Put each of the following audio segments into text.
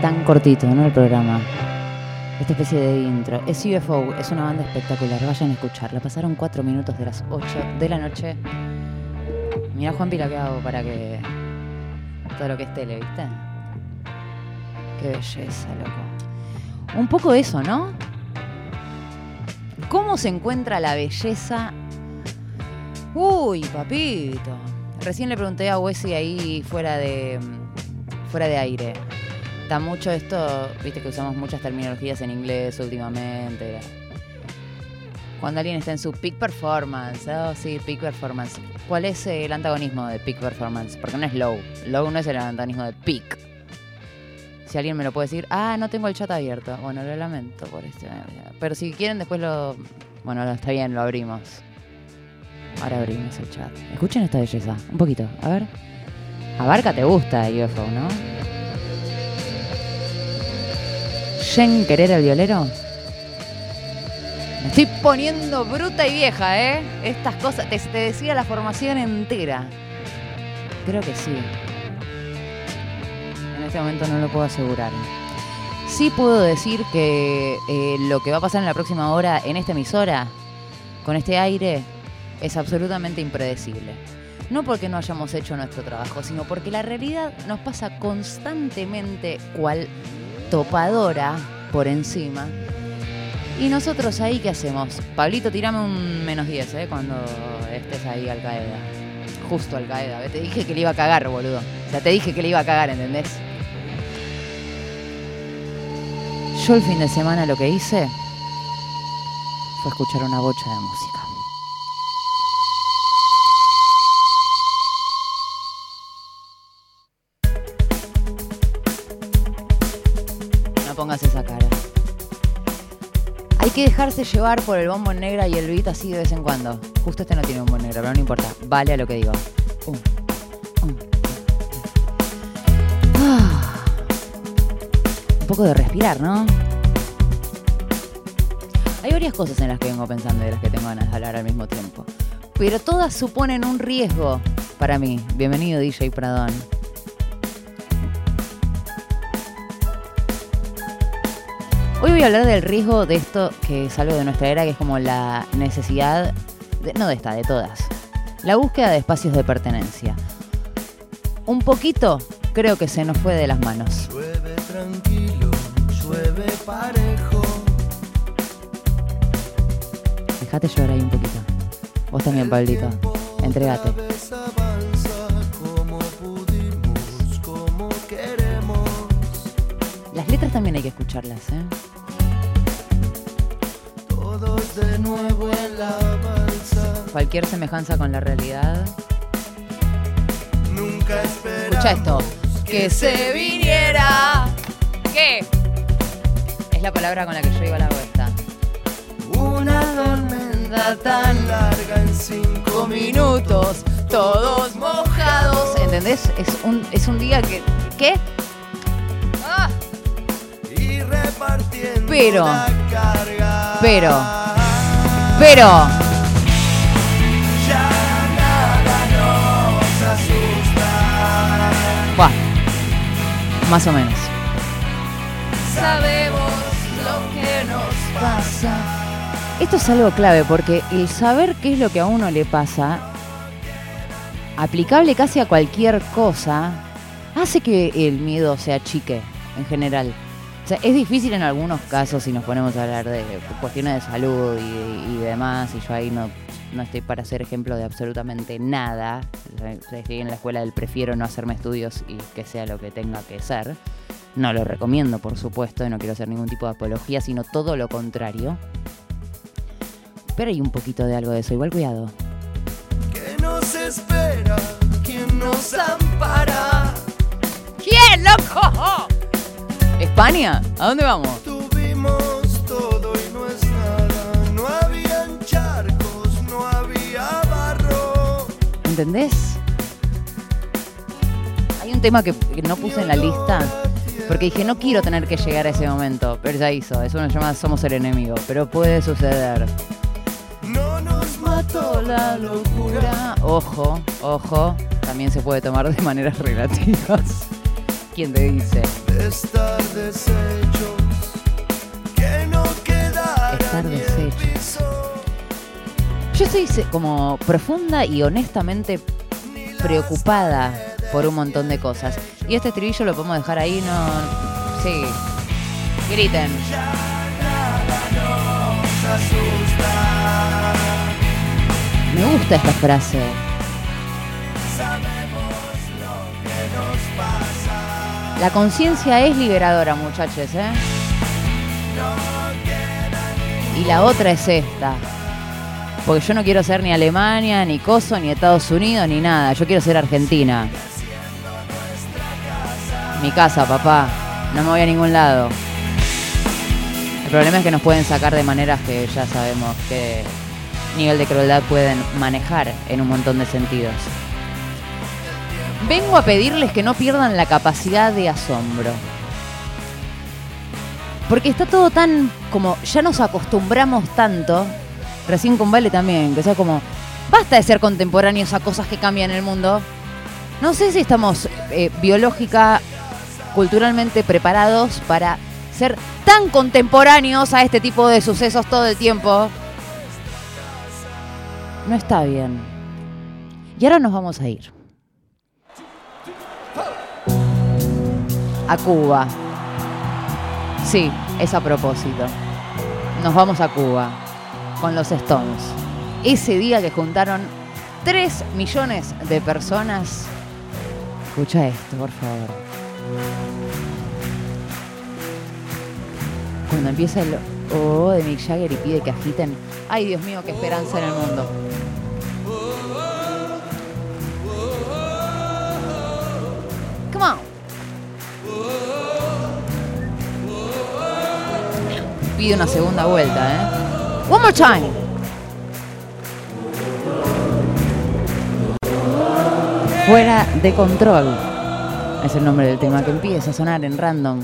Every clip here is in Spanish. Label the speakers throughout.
Speaker 1: tan cortito, ¿no? El programa. Esta especie de intro. Es UFO, es una banda espectacular. Vayan a escucharla. Pasaron cuatro minutos de las 8 de la noche. Mira, Juan Pila, ¿qué hago para que. Todo lo que es tele, ¿viste? Qué belleza, loco. Un poco eso, ¿no? ¿Cómo se encuentra la belleza? Uy, papito. Recién le pregunté a Wesley ahí fuera de. fuera de aire. Está mucho esto, viste que usamos muchas terminologías en inglés últimamente. Cuando alguien está en su peak performance, oh sí, peak performance. ¿Cuál es el antagonismo de peak performance? Porque no es low. Low no es el antagonismo de peak. Si alguien me lo puede decir, ah, no tengo el chat abierto. Bueno, lo lamento por este. Pero si quieren, después lo. Bueno, no, está bien, lo abrimos. Ahora abrimos el chat. Escuchen esta belleza, un poquito, a ver. Abarca te gusta UFO, ¿no? Jen Querer el violero. Me estoy poniendo bruta y vieja, ¿eh? Estas cosas. Te, decía la formación entera. Creo que sí. En este momento no lo puedo asegurar. Sí puedo decir que eh, lo que va a pasar en la próxima hora en esta emisora, con este aire, es absolutamente impredecible. No porque no hayamos hecho nuestro trabajo, sino porque la realidad nos pasa constantemente cual topadora por encima. Y nosotros ahí, ¿qué hacemos? Pablito, tirame un menos 10, ¿eh? Cuando estés ahí al Qaeda. Justo al Qaeda. Te dije que le iba a cagar, boludo. O sea, te dije que le iba a cagar, ¿entendés? Yo el fin de semana lo que hice fue escuchar una bocha de música. Que dejarse llevar por el bombo negra y el beat así de vez en cuando. Justo este no tiene bombo negra, pero no importa. Vale a lo que digo. Uh. Ah. Un poco de respirar, ¿no? Hay varias cosas en las que vengo pensando y de las que tengo ganas de hablar al mismo tiempo. Pero todas suponen un riesgo para mí. Bienvenido DJ Pradón. Hoy voy a hablar del riesgo de esto que es algo de nuestra era, que es como la necesidad, de- no de esta, de todas. La búsqueda de espacios de pertenencia. Un poquito creo que se nos fue de las manos.
Speaker 2: Llueve tranquilo, llueve parejo.
Speaker 1: Dejate llorar ahí un poquito. Vos también, Pablito. Entregate. Que escucharlas, ¿eh?
Speaker 2: Todos de nuevo en la balsa.
Speaker 1: Cualquier semejanza con la realidad.
Speaker 2: Nunca
Speaker 1: Escucha esto. Que se viniera. ¿Qué? Es la palabra con la que yo iba a la vuelta.
Speaker 2: una tormenta tan larga en cinco
Speaker 1: Minutos, todos mojados. ¿Entendés? Es un, es un día que. ¿Qué? Pero, pero, pero. Buah. Más o menos.
Speaker 2: Sabemos lo que nos pasa.
Speaker 1: Esto es algo clave porque el saber qué es lo que a uno le pasa, aplicable casi a cualquier cosa, hace que el miedo se achique en general. O sea, es difícil en algunos casos si nos ponemos a hablar de cuestiones de salud y, y demás, y yo ahí no, no estoy para ser ejemplo de absolutamente nada. Estoy en la escuela del prefiero no hacerme estudios y que sea lo que tenga que ser. No lo recomiendo, por supuesto, y no quiero hacer ningún tipo de apología, sino todo lo contrario. Pero hay un poquito de algo de eso, igual cuidado.
Speaker 2: ¿Qué nos espera? ¿Quién nos ampara?
Speaker 1: ¿Quién, loco? ¿España? ¿A dónde vamos?
Speaker 2: Tuvimos todo y no es nada. No habían charcos, no había barro.
Speaker 1: ¿Entendés? Hay un tema que, que no puse en la lista. Porque dije, no quiero tener que llegar a ese momento. Pero ya hizo. Es una llamada Somos el enemigo. Pero puede suceder.
Speaker 2: No nos mató la locura.
Speaker 1: Ojo, ojo. También se puede tomar de maneras relativas. ¿Quién te dice?
Speaker 2: Estar deshechos. Que no quedara
Speaker 1: Estar. Yo estoy como profunda y honestamente preocupada por un montón de cosas. Y este estribillo lo podemos dejar ahí, no. Sí. Griten. Me gusta esta frase. La conciencia es liberadora, muchachos, ¿eh? Y la otra es esta. Porque yo no quiero ser ni Alemania, ni Coso, ni Estados Unidos, ni nada. Yo quiero ser Argentina. Mi casa, papá. No me voy a ningún lado. El problema es que nos pueden sacar de maneras que ya sabemos qué nivel de crueldad pueden manejar en un montón de sentidos. Vengo a pedirles que no pierdan la capacidad de asombro. Porque está todo tan como ya nos acostumbramos tanto, recién con Vale también, que sea como basta de ser contemporáneos a cosas que cambian el mundo. No sé si estamos eh, biológica, culturalmente preparados para ser tan contemporáneos a este tipo de sucesos todo el tiempo. No está bien. Y ahora nos vamos a ir. A Cuba. Sí, es a propósito. Nos vamos a Cuba con los Stones. Ese día que juntaron 3 millones de personas. Escucha esto, por favor. Cuando empieza el oh de Mick Jagger y pide que agiten. Ay, Dios mío, qué esperanza en el mundo. Pide una segunda vuelta, ¿eh? One more time. Fuera de control. Es el nombre del tema que empieza a sonar en random.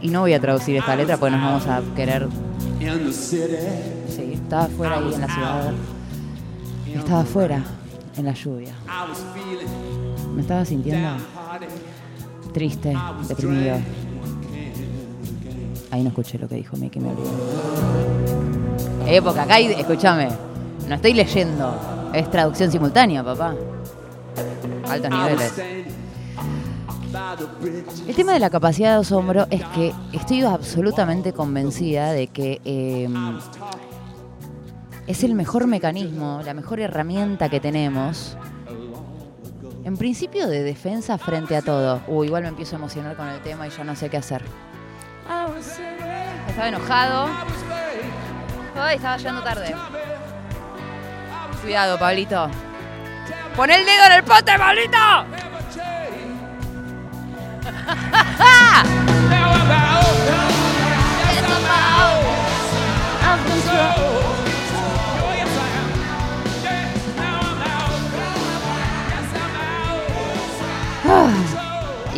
Speaker 1: Y no voy a traducir esta letra porque nos vamos a querer. Sí, estaba afuera ahí en la ciudad. Estaba afuera en la lluvia. Me estaba sintiendo triste, deprimido. Ahí no escuché lo que dijo Mickey, me olvidé. Época, acá escúchame, no estoy leyendo, es traducción simultánea, papá. Altos niveles. El tema de la capacidad de asombro es que estoy absolutamente convencida de que eh, es el mejor mecanismo, la mejor herramienta que tenemos. En principio de defensa frente a todo. Uy, igual me empiezo a emocionar con el tema y ya no sé qué hacer. Estaba enojado. Ay, estaba llegando tarde. Cuidado, Pablito. Pon el dedo en el pote, Pablito.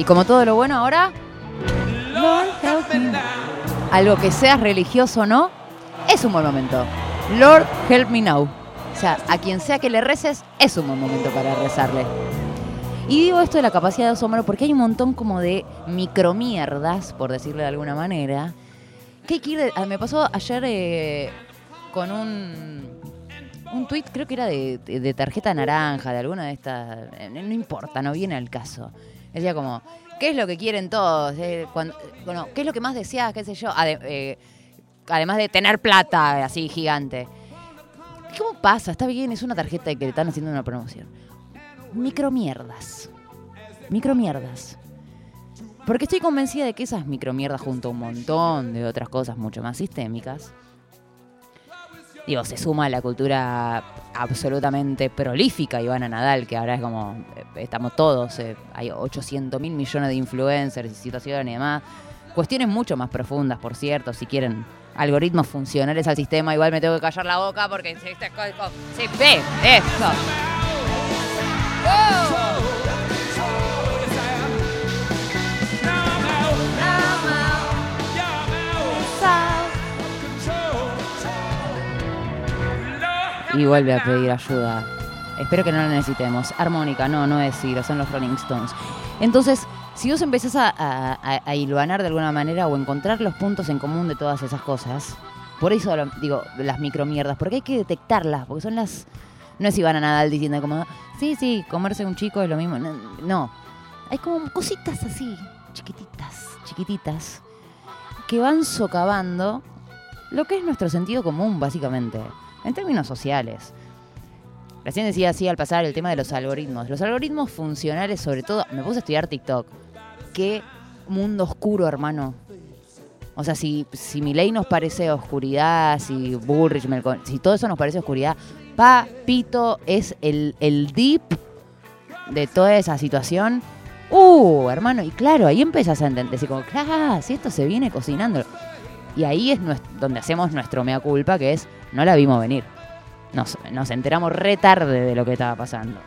Speaker 1: Y como todo lo bueno ahora, algo que seas religioso o no, es un buen momento. Lord help me now. O sea, a quien sea que le reces, es un buen momento para rezarle. Y digo esto de la capacidad de asombro porque hay un montón como de micromierdas, por decirlo de alguna manera, ir de- ah, Me pasó ayer eh, con un, un tuit, creo que era de, de- de tarjeta naranja, de alguna de estas... eh, No importa, no viene al caso. Decía como, ¿qué es lo que quieren todos? Eh, bueno, ¿Qué es lo que más deseas? ¿Qué sé yo? Eh, además de tener plata así gigante. ¿Cómo pasa? Está bien, es una tarjeta que le están haciendo una promoción. Micromierdas. Micromierdas. Porque estoy convencida de que esas micromierdas junto a un montón de otras cosas mucho más sistémicas, digo, se suma a la cultura absolutamente prolífica Ivana Nadal, que ahora es como, eh, estamos todos, eh, hay 800 mil millones de influencers y situaciones y demás, Cuestiones mucho más profundas, por cierto, si quieren algoritmos funcionales al sistema, igual me tengo que callar la boca porque se, ve eso. Y vuelve a pedir ayuda. Espero que no la necesitemos. Armónica, no, no es Ciro, son los Rolling Stones. Entonces, si vos empezás a, a, a- de alguna manera o encontrar los puntos en común de todas esas cosas, por eso lo- digo las micromierdas, porque hay que detectarlas, porque son las. No es Ivana Nadal diciendo como, sí, sí, comerse un chico es lo mismo. No. hay como cositas así, chiquititas, chiquititas, que van socavando lo que es nuestro sentido común, básicamente, en términos sociales. Recién decía así al pasar el tema de los algoritmos. Los algoritmos funcionales, sobre todo, me puse a estudiar TikTok. Qué mundo oscuro, hermano. O sea, si, si mi ley nos parece oscuridad, si Bullrich, si todo eso nos parece oscuridad, Papito es el, el deep de toda esa situación. Uh, hermano, y claro, ahí empiezas a entender, decir como, claro, si esto se viene cocinando. Y ahí es donde hacemos nuestro mea culpa, que es, no la vimos venir. Nos, enteramos re tarde de lo que estaba pasando.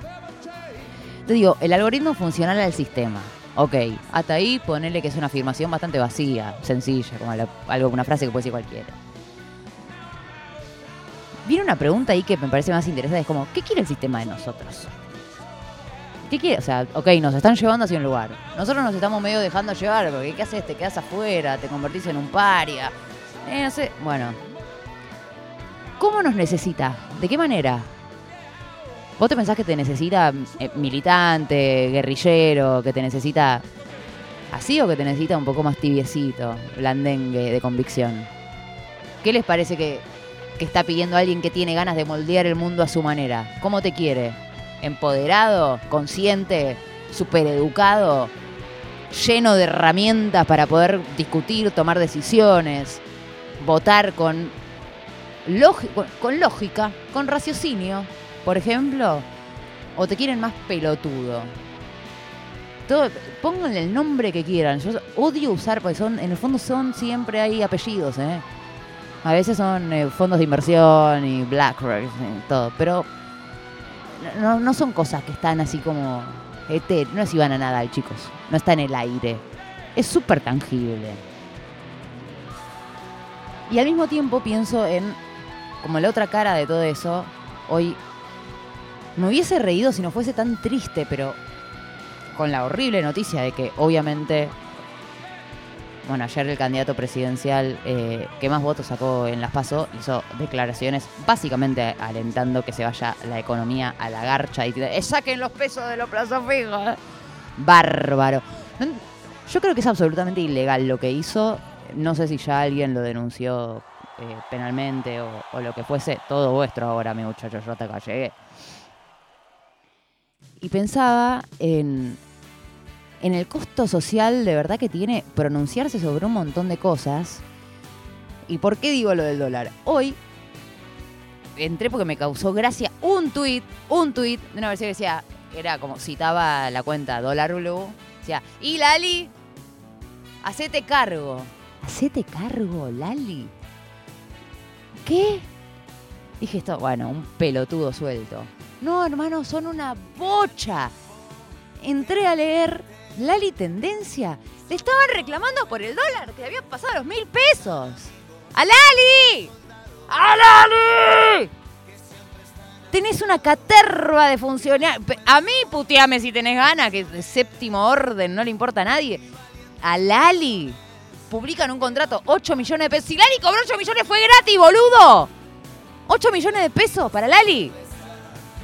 Speaker 1: Te digo, el algoritmo funcional al sistema. Ok, hasta ahí ponele que es una afirmación bastante vacía, sencilla, como algo, una frase que puede decir cualquiera. Viene una pregunta ahí que me parece más interesante, es como, ¿qué quiere el sistema de nosotros? ¿Qué quiere? O sea, ok, nos están llevando hacia un lugar. Nosotros nos estamos medio dejando llevar, porque ¿qué haces? Te quedas afuera, te convertís en un paria. Eh, no sé, bueno. ¿Cómo nos necesita? ¿De qué manera? ¿Vos te pensás que te necesita eh, militante, guerrillero, que te necesita así o que te necesita un poco más tibiecito, blandengue, de convicción? ¿Qué les parece que, que está pidiendo alguien que tiene ganas de moldear el mundo a su manera? ¿Cómo te quiere? ¿Empoderado? ¿Consciente? ¿Supereducado? ¿Lleno de herramientas para poder discutir, tomar decisiones? ¿Votar con, con, lógica, con raciocinio, por ejemplo? ¿O te quieren más pelotudo? Todo, pónganle el nombre que quieran. Yo odio usar, porque son, en el fondo son siempre hay apellidos, ¿eh? A veces son eh, fondos de inversión y BlackRock y todo, pero no, no son cosas que están así como eter- No es Ivana Nadal, chicos. No está en el aire. Es súper tangible. Y al mismo tiempo pienso en, como la otra cara de todo eso, hoy me hubiese reído si no fuese tan triste, pero con la horrible noticia de que obviamente, bueno, ayer el candidato presidencial eh, que más votos sacó en las PASO hizo declaraciones básicamente alentando que se vaya la economía a la garcha y saquen los pesos de los plazos fijos. Bárbaro. Yo creo que es absolutamente ilegal lo que hizo. No sé si ya alguien lo denunció eh, penalmente o, o lo que fuese. Todo vuestro ahora, mi muchacho. Yo hasta acá llegué. Y pensaba en, en el costo social de verdad que tiene pronunciarse sobre un montón de cosas. ¿Y por qué digo lo del dólar? Hoy entré porque me causó gracia un tuit, un tuit de una versión que decía, era como citaba la cuenta Dólar Blue, decía, y Lali, hacete cargo. ¿Hacete cargo, Lali? ¿Qué? Dije esto, bueno, un pelotudo suelto. No, hermano, son una bocha. Entré a leer Lali Tendencia. Le estaban reclamando por el dólar, que le habían pasado los mil pesos. ¡A Lali! ¡A Lali! Tenés una caterva de funcionarios. A mí puteame si tenés ganas, que de séptimo orden no le importa a nadie. A Lali publican un contrato, 8 millones de pesos. Si Lali cobró 8 millones fue gratis, boludo. 8 millones de pesos para Lali.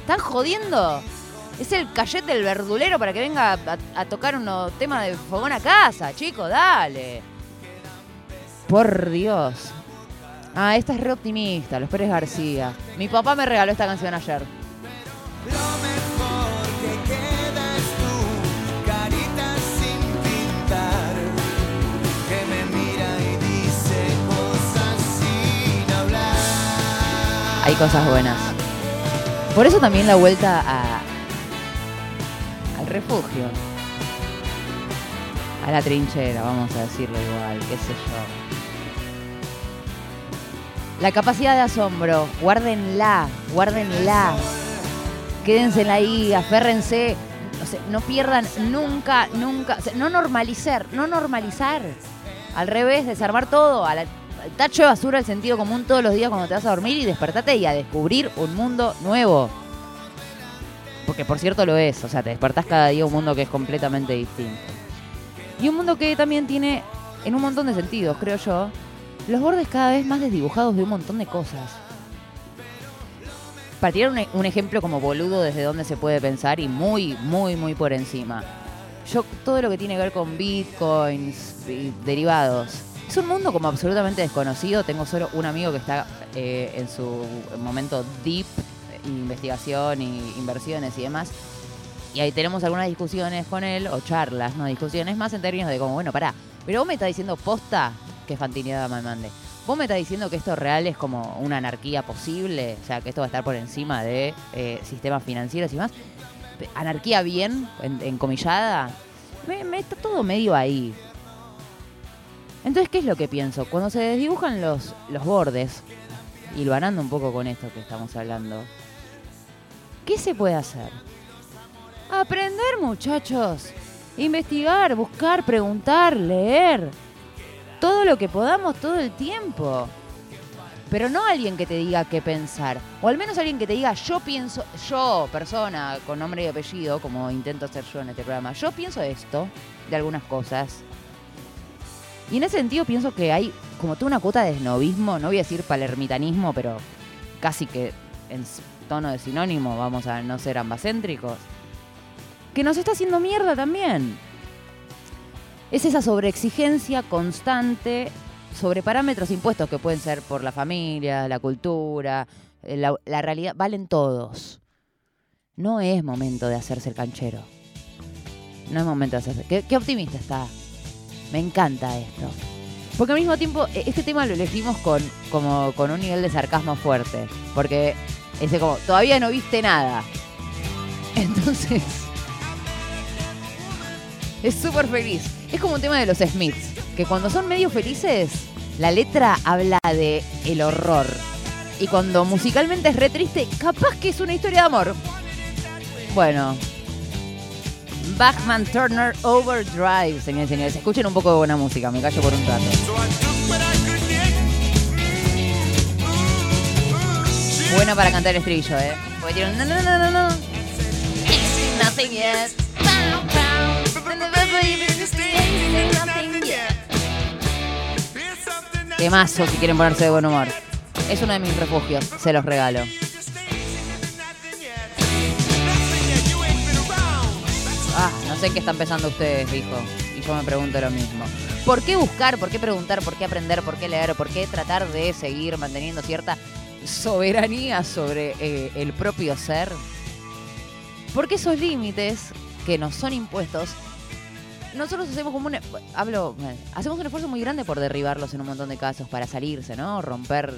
Speaker 1: ¿Están jodiendo? Es el cayet del verdulero para que venga a, a tocar unos temas de fogón a casa, chico, dale. Por Dios. Ah, esta es re optimista, Los Pérez García. Mi papá me regaló esta canción ayer.
Speaker 2: Lo mejor que queda es tu carita sin pintar, que me mira y dice cosas sin hablar.
Speaker 1: Hay cosas buenas. Por eso también la vuelta a, refugio. a la trinchera, vamos a decirlo igual, qué sé yo. La capacidad de asombro, guárdenla, guárdenla. Quédense ahí, aférrense. O sea, no pierdan nunca, nunca. no normalizar, no normalizar. Al revés, desarmar todo, a la- tacho de basura el sentido común todos los días cuando te vas a dormir y despertate y a descubrir un mundo nuevo. Porque por cierto lo es, o sea, te despertás cada día un mundo que es completamente distinto. Y un mundo que también tiene, en un montón de sentidos, creo yo, los bordes cada vez más desdibujados de un montón de cosas. Para tirar un, ejemplo como boludo desde donde se puede pensar y muy, muy, muy por encima. Yo, todo lo que tiene que ver con bitcoins y derivados, es un mundo como absolutamente desconocido. Tengo solo un amigo que está eh, en su momento deep, investigación y inversiones y demás. Y ahí tenemos algunas discusiones con él, o charlas, no discusiones, más en términos de como, bueno, pará, pero vos me estás diciendo posta, que fantinidad me mande. Vos me estás diciendo que esto real es como una anarquía posible, o sea, que esto va a estar por encima de eh, sistemas financieros y más. Anarquía bien, en, encomillada, me, me está todo medio ahí. Entonces, ¿qué es lo que pienso? Cuando se desdibujan los, los bordes, lo un poco con esto que estamos hablando, ¿qué se puede hacer? Aprender, muchachos. Investigar, buscar, preguntar, leer. Todo lo que podamos todo el tiempo. Pero no alguien que te diga qué pensar. O al menos alguien que te diga, yo pienso, yo, persona con nombre y apellido, como intento hacer yo en este programa, yo pienso esto de algunas cosas. Y en ese sentido pienso que hay como toda una cuota de snobismo, no voy a decir palermitanismo, pero casi que en tono de sinónimo, vamos a no ser ambacéntricos que nos está haciendo mierda también. Es esa sobreexigencia constante sobre parámetros impuestos que pueden ser por la familia, la cultura, eh, la, realidad, valen todos. No es momento de hacerse el canchero. No es momento de hacerse. Qué, qué optimista está. Me encanta esto. Porque al mismo tiempo, e- este tema lo elegimos con, como, con un nivel de sarcasmo fuerte. Porque ese como, todavía no viste nada. Entonces, es súper feliz. Es como un tema de los Smiths, que cuando son medio felices, la letra habla de el horror. Y cuando musicalmente es re triste, capaz que es una historia de amor. Bueno. Bachman Turner Overdrive, señores y señores. Escuchen un poco de buena música, me callo por un rato. Buena para cantar el estribillo, ¿eh? Porque tiene un no, no, no, no, no. Nothing yet. Temazo si quieren ponerse de buen humor. Es uno de mis refugios, se los regalo. Ah, no sé qué están pensando ustedes, dijo. Y yo me pregunto lo mismo. ¿Por qué buscar, por qué preguntar, por qué aprender, por qué leer, por qué tratar de seguir manteniendo cierta soberanía sobre eh, el propio ser? Porque esos límites que nos son impuestos, nosotros hacemos como un... Hablo, hacemos un esfuerzo muy grande por derribarlos en un montón de casos, para salirse, ¿no? Romper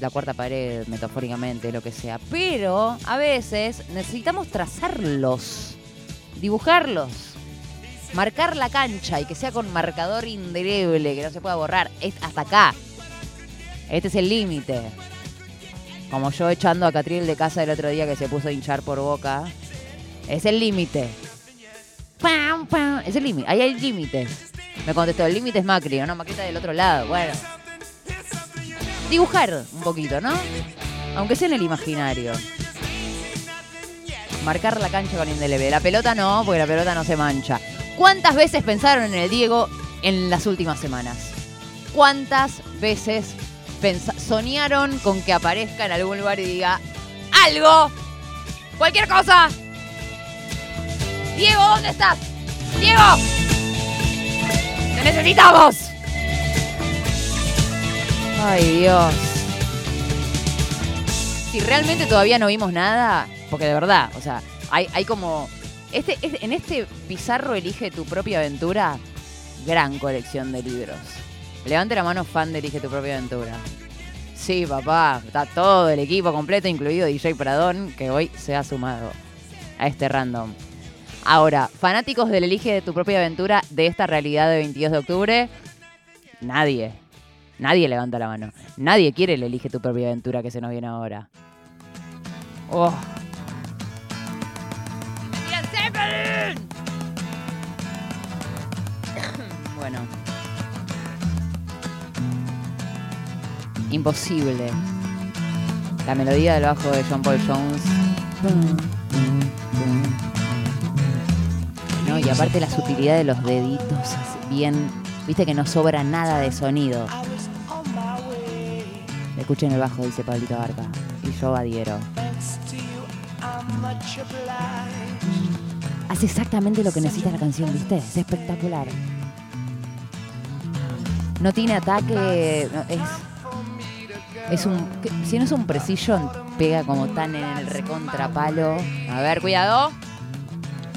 Speaker 1: la cuarta pared, metafóricamente, lo que sea. Pero a veces necesitamos trazarlos, dibujarlos, marcar la cancha y que sea con marcador indeleble, que no se pueda borrar. Es hasta acá. Este es el límite. Como yo echando a Catriel de casa el otro día que se puso a hinchar por boca. Es el límite. Pam, pam. Es el límite. Ahí hay límites. Me contestó, el límite es Macri, ¿no? Macri está del otro lado. Bueno. Dibujar un poquito, ¿no? Aunque sea en el imaginario. Marcar la cancha con indeleble. La pelota no, porque la pelota no se mancha. ¿Cuántas veces pensaron en el Diego en las últimas semanas? ¿Cuántas veces pensa- soñaron con que aparezca en algún lugar y diga algo? Cualquier cosa. Diego, ¿dónde estás? Diego. Te necesitamos. Ay, Dios. Si realmente todavía no vimos nada, porque de verdad, o sea, hay, hay como... Este, este- en este Pizarro Elige tu propia aventura, gran colección de libros. Levante la mano fan de Elige tu propia aventura. Sí, papá, está todo el equipo completo, incluido DJ Pradón, que hoy se ha sumado a este random. Ahora, fanáticos del Elige de tu propia aventura de esta realidad de 22 de octubre, nadie. Nadie levanta la mano. Nadie quiere el Elige tu propia aventura que se nos viene ahora. Oh. Bueno. Imposible. La melodía del bajo de John Paul Jones. No, y aparte la sutilidad de los deditos, bien, viste que no sobra nada de sonido. Escuchen el bajo, dice Pablito Barca. Y yo adhiero. Hace exactamente lo que necesita la canción, ¿viste? Es espectacular. No tiene ataque, es es un. Si no es un precision, pega como tan en el recontrapalo. A ver, cuidado.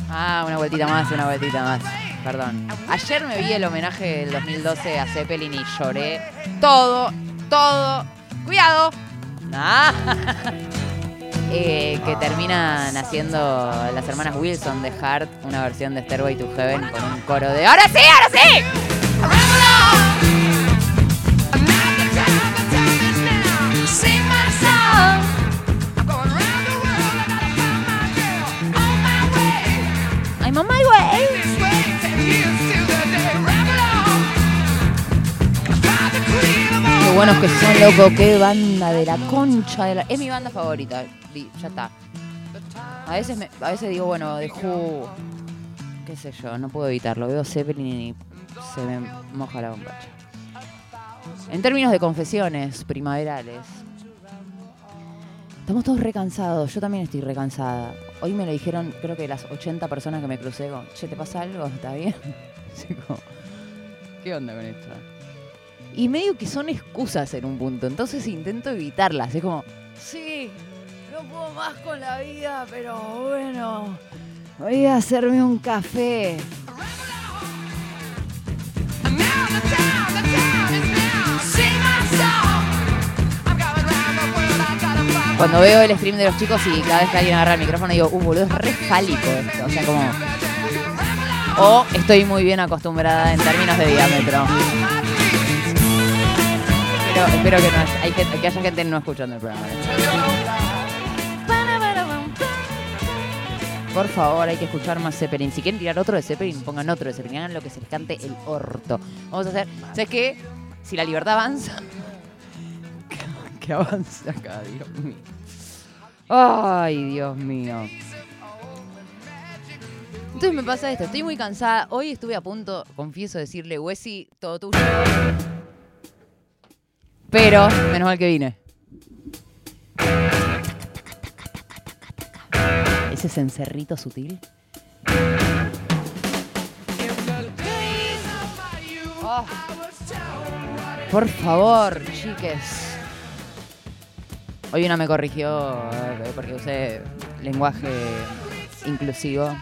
Speaker 1: Ah, una vueltita más, una vueltita más. Perdón. Ayer me vi el homenaje del 2012 a Zeppelin y lloré. Todo, todo. Cuidado. Ah. Eh, que terminan haciendo las hermanas Wilson de Heart una versión de Stairway to Heaven con un coro de ¡Ahora sí, ahora sí! On my way. Qué buenos que son, loco. Qué banda de la concha de la... Es mi banda favorita. Ya está. A veces, me- a veces digo, bueno, de Who... Qué sé yo, no puedo evitarlo. Veo Zeppelin y se me moja la bombacha. En términos de confesiones primaverales, estamos todos recansados. Yo también estoy recansada. Hoy me lo dijeron, creo que las 80 personas que me crucé, como, che, ¿te pasa algo? ¿Está bien? ¿qué onda con esto? Y medio que son excusas en un punto, entonces intento evitarlas. Es como, sí, no puedo más con la vida, pero bueno, voy a hacerme un café. Cuando veo el stream de los chicos y cada vez que alguien agarra el micrófono digo, uh, boludo, es re fálico esto. O sea, como... O estoy muy bien acostumbrada en términos de diámetro. Pero espero que, no hay gente- que haya gente no escuchando el programa. Por favor, hay que escuchar más Zeppelin. Si quieren tirar otro de Zeppelin, pongan otro de Zeppelin. Hagan lo que se les cante el orto. Vamos a hacer. ¿Sabes qué? Si la libertad avanza. Que- avance acá, Dios mío. Ay, Dios mío. Entonces me pasa esto, estoy muy cansada. Hoy estuve a punto, confieso, decirle, Wesi, todo tuyo. Pero, menos mal que vine. Ese cencerrito sutil. Oh. Por favor, chiques. Hoy una me corrigió eh, porque usé lenguaje inclusivo.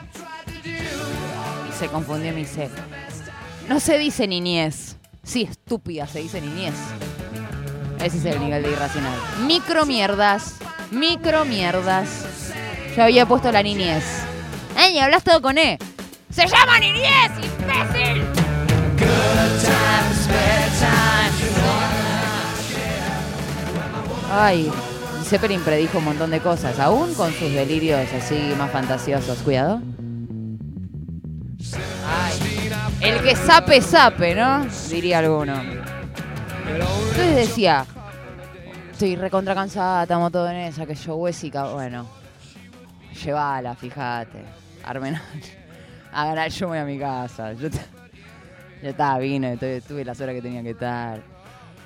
Speaker 1: Y se confundió y me dice, no se dice niñez. Sí, estúpida, se dice niñez. Ese es el nivel de irracional. Micromierdas, micromierdas. Yo había puesto la niñez. ¡Ey, hablas todo con E! ¡Se llama niñez, imbécil! Ay, Zeppelin predijo un montón de cosas, aún con sus delirios así más fantasiosos. Cuidado. El que sape, sape, ¿no? Diría alguno. Entonces decía, estoy recontra cansada, estamos todos en esa, que yo huesica, bueno, llévala, fíjate, Armen, hagan yo voy a mi casa, yo ya estaba, vine, tuve, tuve las horas que tenía que estar.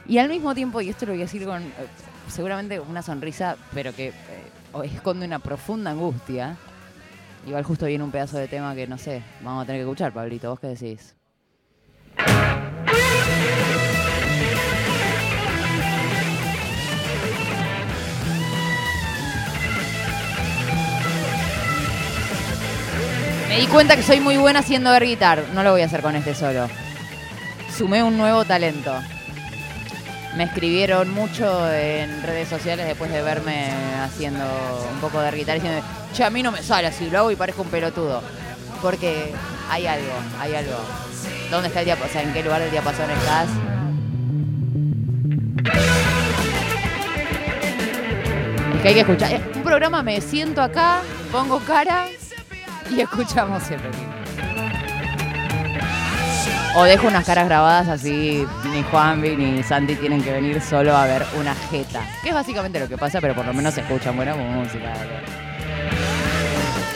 Speaker 1: Y al mismo tiempo, y esto lo voy a decir con seguramente una sonrisa, pero que eh, esconde una profunda angustia, igual justo viene un pedazo de tema que no sé, vamos a tener que escuchar, Pablito, ¿vos qué decís? Me di cuenta que soy muy buena haciendo air guitar. No lo voy a hacer con este solo. Sumé un nuevo talento. Me escribieron mucho en redes sociales después de verme haciendo un poco de air guitar diciendo, che, a mí no me sale así, lo hago y parezco un pelotudo. Porque hay algo, hay algo. ¿Dónde está el diapasón? O sea, ¿en qué lugar del diapasón estás? Es que hay que escuchar. Eh, Un programa me siento acá, pongo cara y escuchamos siempre. O dejo unas caras grabadas así, ni Juanvi ni Santi tienen que venir solo a ver una jeta. Que es básicamente lo que pasa, pero por lo menos se escucha buena música.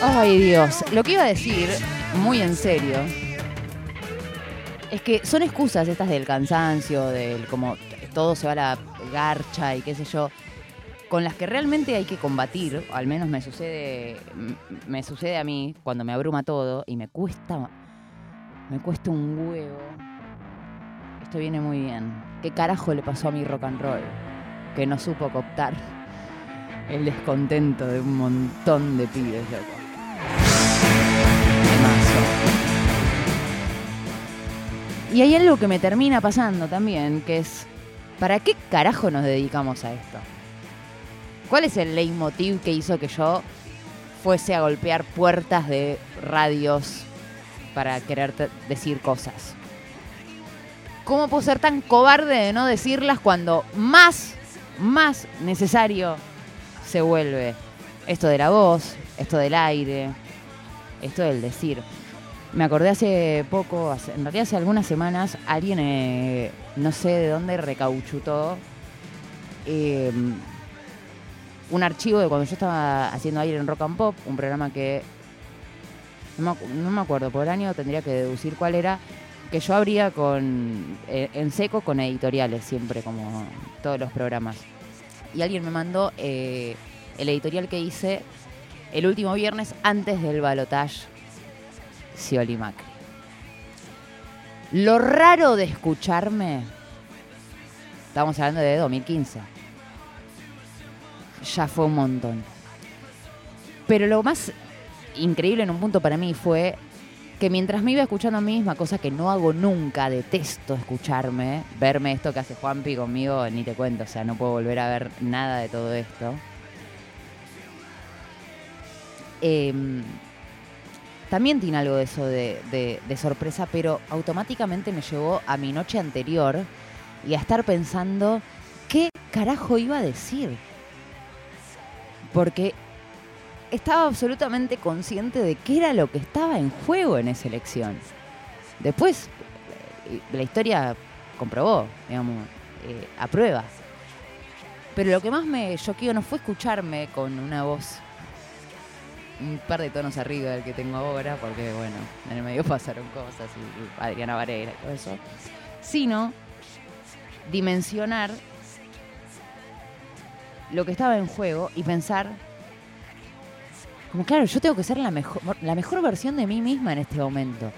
Speaker 1: Ay Dios, lo que iba a decir, muy en serio, es que son excusas estas del cansancio, del como todo se va a la garcha y qué sé yo, con las que realmente hay que combatir, o al menos me sucede, me sucede a mí cuando me abruma todo y me cuesta, me cuesta un huevo. Esto viene muy bien. ¿Qué carajo le pasó a mi rock and roll? Que no supo cooptar el descontento de un montón de pibes, loco. Y hay algo que me termina pasando también, que es, ¿para qué carajo nos dedicamos a esto? ¿Cuál es el leitmotiv que hizo que yo fuese a golpear puertas de radios para querer decir cosas? ¿Cómo puedo ser tan cobarde de no decirlas cuando más, más necesario se vuelve esto de la voz, esto del aire, esto del decir? Me acordé hace poco, hace- en realidad hace algunas semanas, alguien, eh, no sé de dónde, recauchutó eh, un archivo de cuando yo estaba haciendo aire en Rock and Pop, un programa que no me, acuerdo, por año tendría que deducir cuál era, que yo abría con eh, en seco con editoriales siempre, como todos los programas. Y alguien me mandó eh, el editorial que hice el último viernes antes del balotage Scioli Macri. Lo raro de escucharme, estamos hablando de 2015, ya fue un montón. Pero lo más increíble en un punto para mí fue que mientras me iba escuchando a mí misma, cosa que no hago nunca, detesto escucharme, verme esto que hace Juanpi conmigo, ni te cuento, o sea, no puedo volver a ver nada de todo esto. Em, también tiene algo de eso de, sorpresa, pero automáticamente me llevó a mi noche anterior y a estar pensando qué carajo iba a decir. Porque estaba absolutamente consciente de qué era lo que estaba en juego en esa elección. Después, eh, la historia comprobó, digamos, eh, a prueba. Pero lo que más me choqueó no fue escucharme con una voz un par de tonos arriba del que tengo ahora, porque bueno, en el medio pasaron cosas y, y Adriana Varela y todo eso, sino dimensionar lo que estaba en juego y pensar, como claro, yo tengo que ser la mejor, la mejor versión de mí misma en este momento.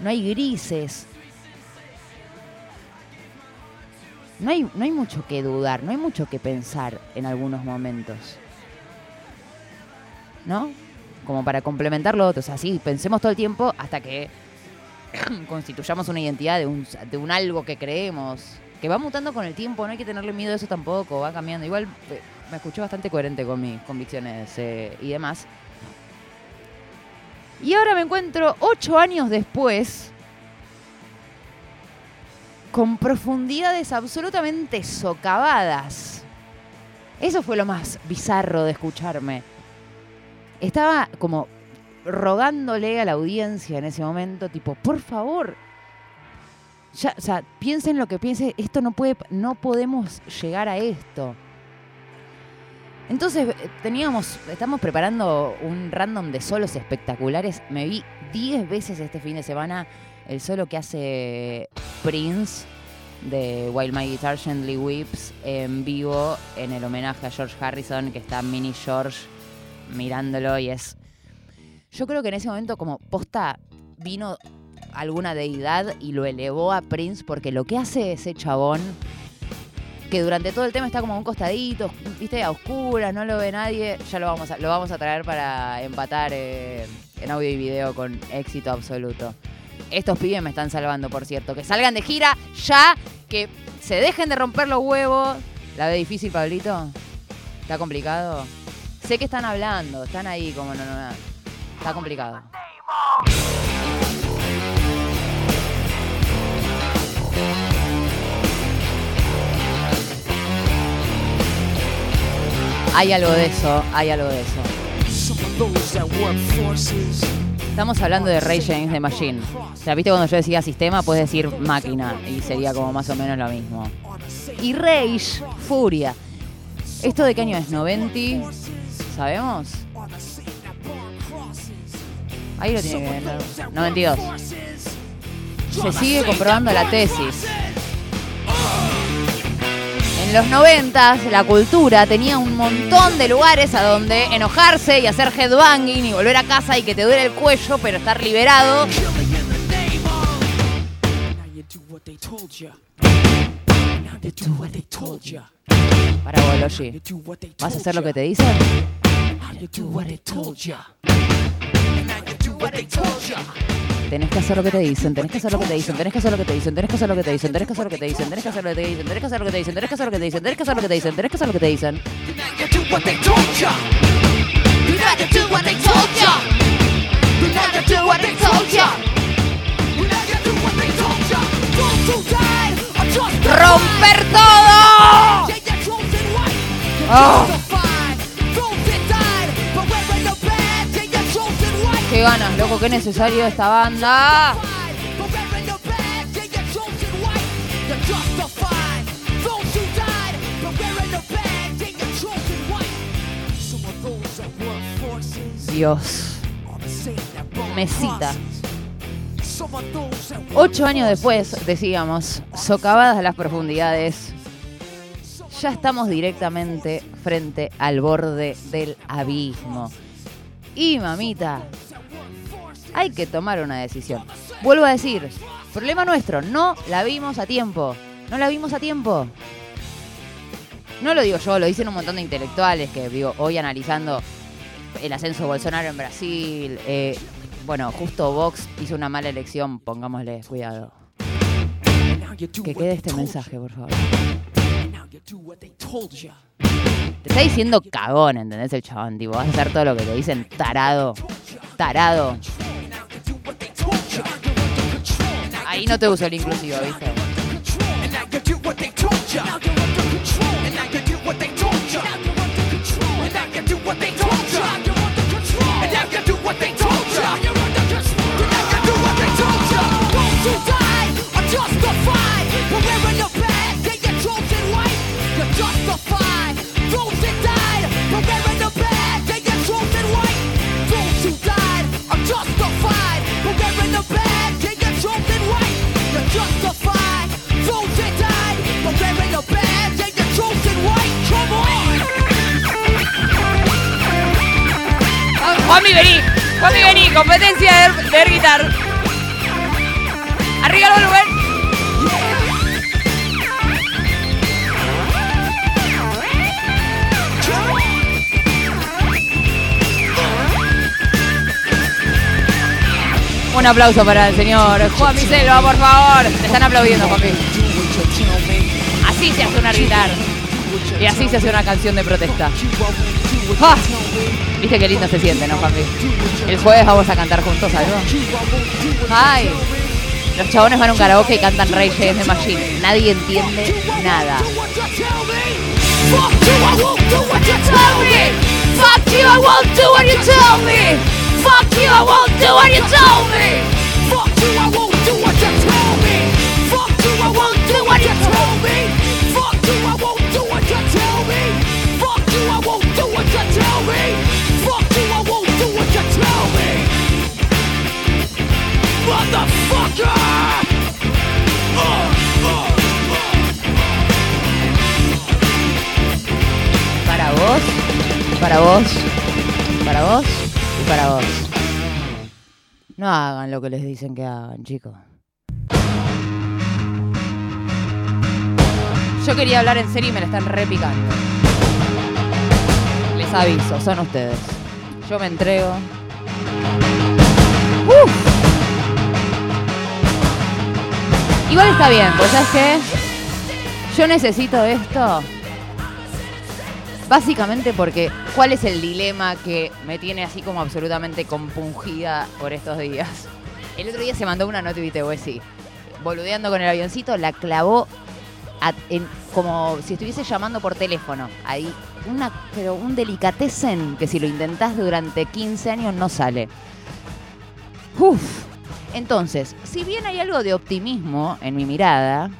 Speaker 1: No hay grises. No hay, no hay mucho que dudar, no hay mucho que pensar en algunos momentos. ¿no? Como para complementar lo. O sea, pensemos todo el tiempo hasta que constituyamos una identidad de un, de un algo que creemos. Que va mutando con el tiempo, no hay que tenerle miedo a eso tampoco, va cambiando. Igual eh, me escuché bastante coherente con mis convicciones eh, y demás. Y ahora me encuentro ocho años después con profundidades absolutamente socavadas. Eso fue lo más bizarro de escucharme estaba como rogándole a la audiencia en ese momento, tipo, por favor, ya, o sea, piensen lo que piensen, esto no puede, no podemos llegar a esto. Entonces eh, teníamos, estamos preparando un random de solos espectaculares. Me vi 10 veces este fin de semana el solo que hace Prince de While My Guitar Gently Weeps en vivo en el homenaje a George Harrison, que está Mini George mirándolo y es... Yo creo que en ese momento como posta vino alguna deidad y lo elevó a Prince porque lo que hace ese chabón, que durante todo el tema está como a un costadito, viste, a oscuras, no lo ve nadie, ya lo vamos a, lo vamos a traer para empatar eh, en audio y video con éxito absoluto. Estos pibes me están salvando, por cierto. Que salgan de gira ya, que se dejen de romper los huevos. ¿La ve difícil, Pablito? ¿Está complicado? Sé que están hablando, están ahí como no, no, no. Está complicado. Hay algo de eso, hay algo de eso. Estamos hablando de Rage Against the Machine. O sea, viste cuando yo decía sistema, puedes decir máquina y sería como más o menos lo mismo. Y Rage, Furia. ¿Esto de qué año es? ¿90? ¿Sabemos? Ahí lo tiene que ver. 92. Se sigue comprobando la tesis. En los 90 la cultura tenía un montón de lugares a donde enojarse y hacer headbanging y volver a casa y que te duele el cuello, pero estar liberado. Para Bologi. ¿Vas a hacer lo que te dicen? Tenés que hacer lo que te dicen, tenés que hacer lo que te dicen, tenés que hacer lo que te dicen, tenés que hacer lo que te dicen, tenés que hacer lo que te dicen, tenés que hacer lo que te dicen, tenés que hacer lo que te dicen, tenés que hacer lo que te dicen, tenés que hacer lo que te dicen, tenés que hacer lo que te dicen. ¡Romper todo! ¡Qué ganas, loco! ¡Qué necesario esta banda! Dios. Mesita. Ocho años después, decíamos, socavadas las profundidades, ya estamos directamente frente al borde del abismo. Y mamita, hay que tomar una decisión. Vuelvo a decir, problema nuestro, no la vimos a tiempo. No la vimos a tiempo. No lo digo yo, lo dicen un montón de intelectuales que vivo hoy analizando el ascenso de Bolsonaro en Brasil. eh, bueno, justo Vox hizo una mala elección, pongámosle cuidado. Que quede este mensaje, por favor. Te está diciendo cagón, ¿entendés? El chabón, tipo, vas a hacer todo lo que te dicen, tarado. Tarado. Ahí no te uso el inclusivo, ¿viste? Juanmi, vení. Juanmi, vení. Competencia de, air guitar. Arriba el volumen. Un aplauso para el señor Juan Selva, por favor. Te están aplaudiendo, Juanmi. Así se hace una guitarra. Y así se hace una canción de protesta. ¡Ah! Viste qué lindo se siente, ¿no, Juanpi? El jueves vamos a cantar juntos algo. ¡Ay! Los chabones van a un karaoke y cantan Rage the Machine. Nadie entiende nada. Fuck you, I won't do what you tell me. Para vos, para vos y para vos. No hagan lo que les dicen que hagan, chicos. Yo quería hablar en serio y me la están repicando. Les aviso, son ustedes. Yo me entrego. Uf. Igual está bien, pues ¿sabes qué? Yo necesito esto Básicamente porque, ¿cuál es el dilema que me tiene así como absolutamente compungida por estos días? El otro día se mandó una nota de sí, boludeando con el avioncito, la clavó como si estuviese llamando por teléfono. Ahí, una, pero un delicatessen que si lo intentás durante 15 años no sale. Uf. Entonces, si bien hay algo de optimismo en mi mirada,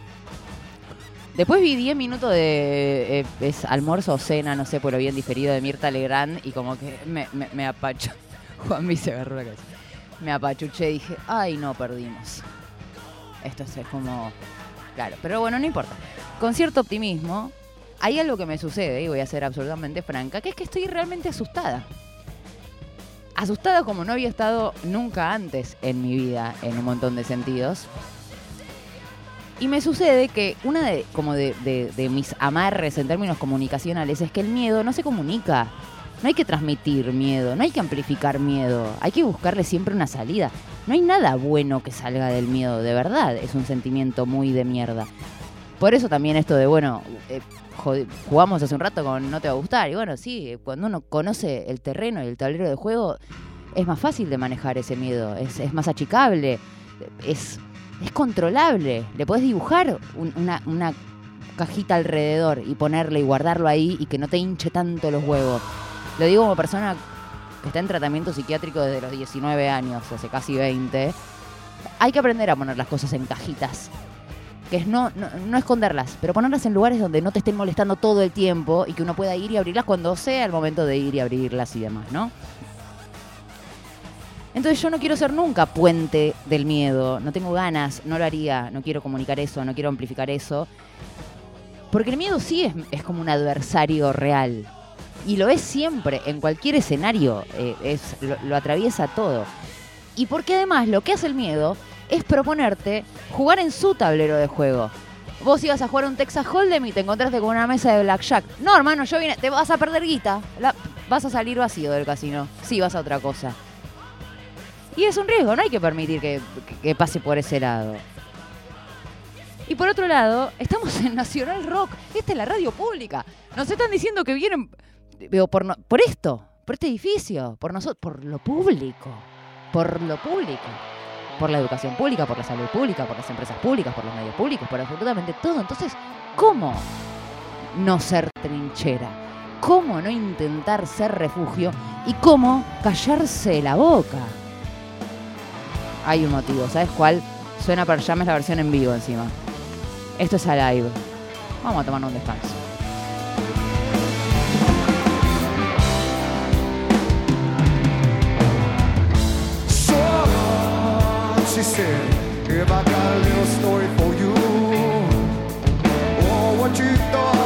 Speaker 1: después vi 10 minutos de eh, almuerzo o cena, no sé, por lo bien diferido de Mirta Legrand y como que me, me, apacho. Juan me se agarró la. Me apachuché y dije, ay, no, perdimos. Esto es como... Claro, pero bueno, no importa. Con cierto optimismo, hay algo que me sucede, y voy a ser absolutamente franca, que es que estoy realmente asustada. Asustada como no había estado nunca antes en mi vida, en un montón de sentidos. Y me sucede que una de, como de, mis amarres en términos comunicacionales es que el miedo no se comunica. No hay que transmitir miedo, no hay que amplificar miedo, hay que buscarle siempre una salida. No hay nada bueno que salga del miedo, de verdad, es un sentimiento muy de mierda. Por eso también esto de, bueno, eh, jugamos hace un rato con no te va a gustar. Y bueno, sí, cuando uno conoce el terreno y el tablero de juego, es más fácil de manejar ese miedo, es más achicable, es, es controlable. Le podés dibujar un- una, una cajita alrededor y ponerle y guardarlo ahí y que no te hinche tanto los huevos. Lo digo como persona que está en tratamiento psiquiátrico desde los 19 años, hace casi 20. Hay que aprender a poner las cosas en cajitas que es no, no, no esconderlas, pero ponerlas en lugares donde no te estén molestando todo el tiempo y que uno pueda ir y abrirlas cuando sea el momento de ir y abrirlas y demás, ¿no? Entonces yo no quiero ser nunca puente del miedo, no tengo ganas, no lo haría, no quiero comunicar eso, no quiero amplificar eso, porque el miedo sí es, como un adversario real y lo es siempre, en cualquier escenario, eh, es, lo, atraviesa todo. Y porque además lo que hace el miedo es proponerte jugar en su tablero de juego. Vos ibas a jugar un Texas Hold'em y te encontraste con una mesa de blackjack. No, hermano, yo vine, te vas a perder guita. Vas a salir vacío del casino. Sí, vas a otra cosa. Y es un riesgo, no hay que permitir que, pase por ese lado. Y por otro lado, estamos en Nacional Rock. Esta es la radio pública. Nos están diciendo que vienen digo, por, por esto, por este edificio, por nosotros, por lo público. Por lo público por la educación pública, por la salud pública, por las empresas públicas, por los medios públicos, por absolutamente todo. Entonces, ¿cómo no ser trinchera? ¿Cómo no intentar ser refugio? ¿Y cómo callarse la boca? Hay un motivo, ¿sabes cuál? Suena para llames la versión en vivo encima. Esto es Alive. Vamos a tomar un descanso.
Speaker 2: I got a little story for you, oh,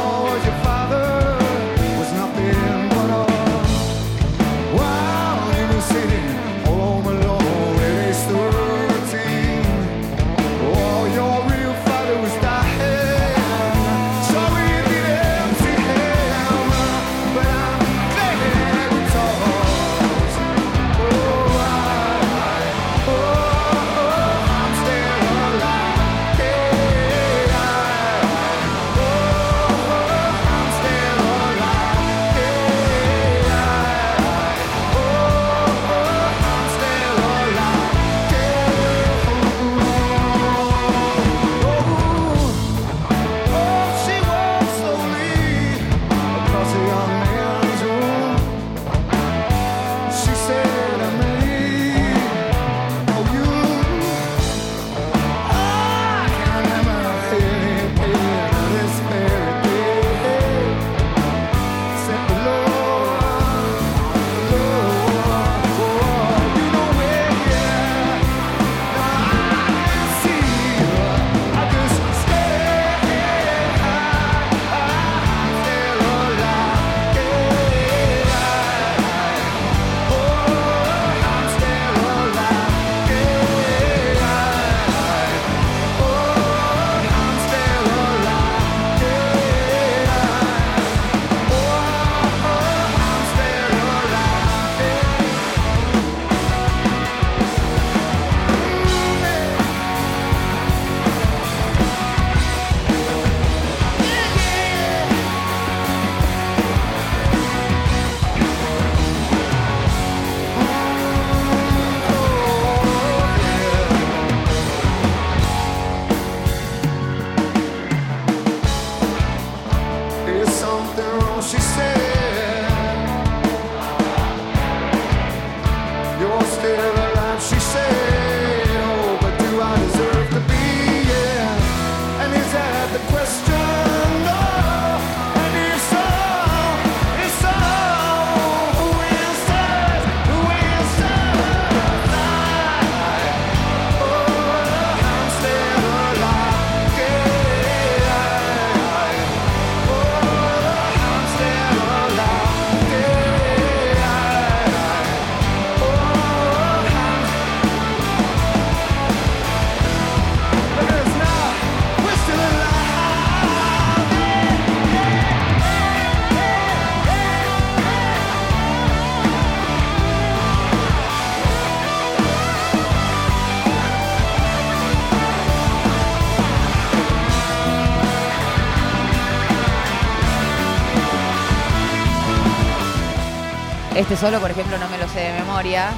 Speaker 1: Este solo, por ejemplo, no me lo sé de memoria.